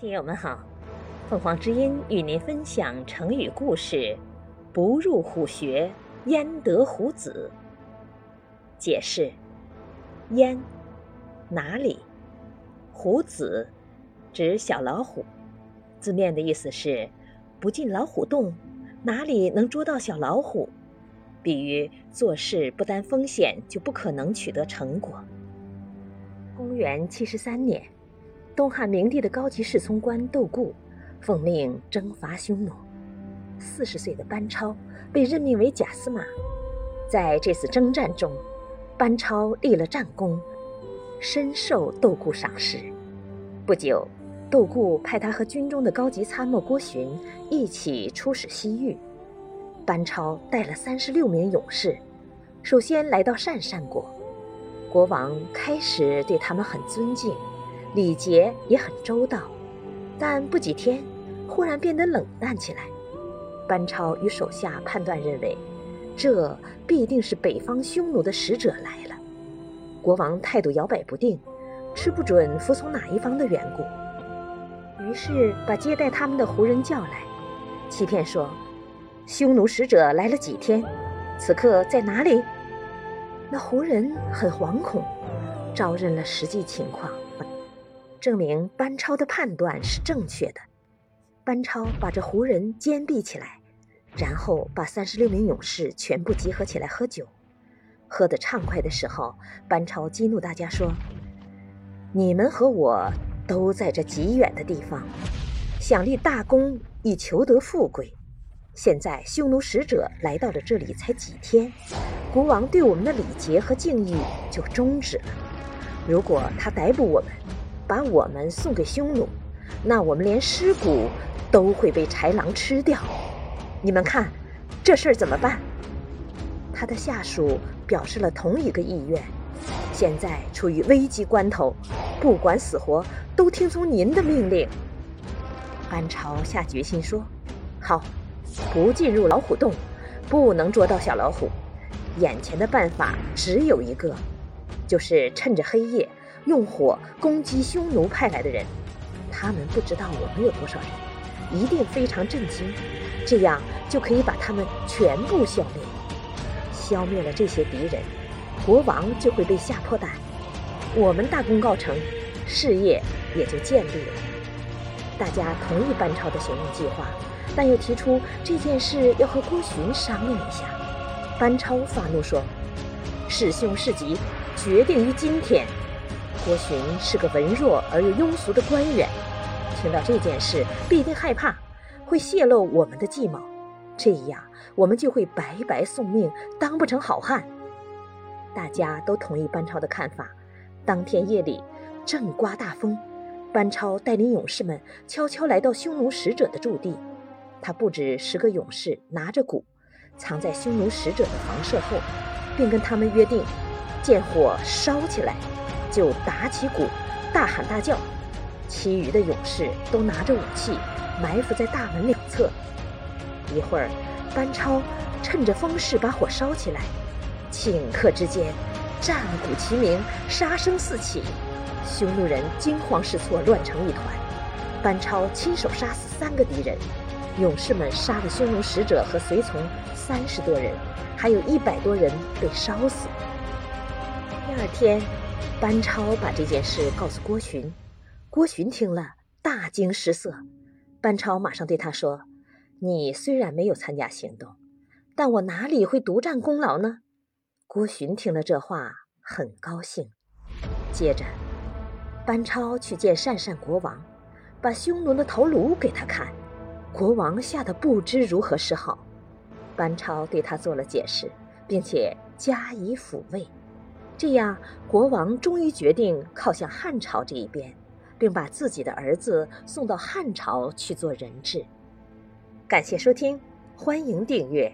听友们好，凤凰之音与您分享成语故事“不入虎穴，焉得虎子”。解释：焉，哪里？虎子，指小老虎。字面的意思是不进老虎洞，哪里能捉到小老虎？比喻做事不担风险就不可能取得成果。公元七十三年。东汉明帝的高级侍从官窦固奉命征伐匈奴，四十岁的班超被任命为假司马。在这次征战中，班超立了战功，深受窦固赏识。不久，窦固派他和军中的高级参谋郭循一起出使西域。班超带了三十六名勇士，首先来到鄯善国，国王开始对他们很尊敬。礼节也很周到，但不几天，忽然变得冷淡起来。班超与手下判断认为，这必定是北方匈奴的使者来了。国王态度摇摆不定，吃不准服从哪一方的缘故，于是把接待他们的胡人叫来，欺骗说，匈奴使者来了几天，此刻在哪里？那胡人很惶恐，招认了实际情况。证明班超的判断是正确的。班超把这胡人坚闭起来，然后把三十六名勇士全部集合起来喝酒。喝得畅快的时候，班超激怒大家说：“你们和我都在这极远的地方，想立大功以求得富贵。现在匈奴使者来到了这里才几天，国王对我们的礼节和敬意就终止了。如果他逮捕我们，把我们送给匈奴，那我们连尸骨都会被豺狼吃掉。你们看，这事儿怎么办？他的下属表示了同一个意愿。现在处于危急关头，不管死活，都听从您的命令。班超下决心说：“好，不进入老虎洞，不能捉到小老虎。眼前的办法只有一个，就是趁着黑夜。”用火攻击匈奴派来的人，他们不知道我们有多少人，一定非常震惊，这样就可以把他们全部消灭。消灭了这些敌人，国王就会被吓破胆，我们大功告成，事业也就建立了。大家同意班超的行动计划，但又提出这件事要和郭循商量一下。班超发怒说：“是凶是吉，决定于今天。”郭循是个文弱而又庸俗的官员，听到这件事必定害怕，会泄露我们的计谋，这样我们就会白白送命，当不成好汉。大家都同意班超的看法。当天夜里正刮大风，班超带领勇士们悄悄来到匈奴使者的驻地，他布置十个勇士拿着鼓，藏在匈奴使者的房舍后，并跟他们约定，见火烧起来。就打起鼓，大喊大叫，其余的勇士都拿着武器，埋伏在大门两侧。一会儿，班超趁着风势把火烧起来，顷刻之间，战鼓齐鸣，杀声四起，匈奴人惊慌失措，乱成一团。班超亲手杀死三个敌人，勇士们杀了匈奴使者和随从三十多人，还有一百多人被烧死。第二天。班超把这件事告诉郭循，郭循听了大惊失色。班超马上对他说：“你虽然没有参加行动，但我哪里会独占功劳呢？”郭循听了这话很高兴。接着，班超去见鄯善国王，把匈奴的头颅给他看。国王吓得不知如何是好。班超对他做了解释，并且加以抚慰。这样，国王终于决定靠向汉朝这一边，并把自己的儿子送到汉朝去做人质。感谢收听，欢迎订阅。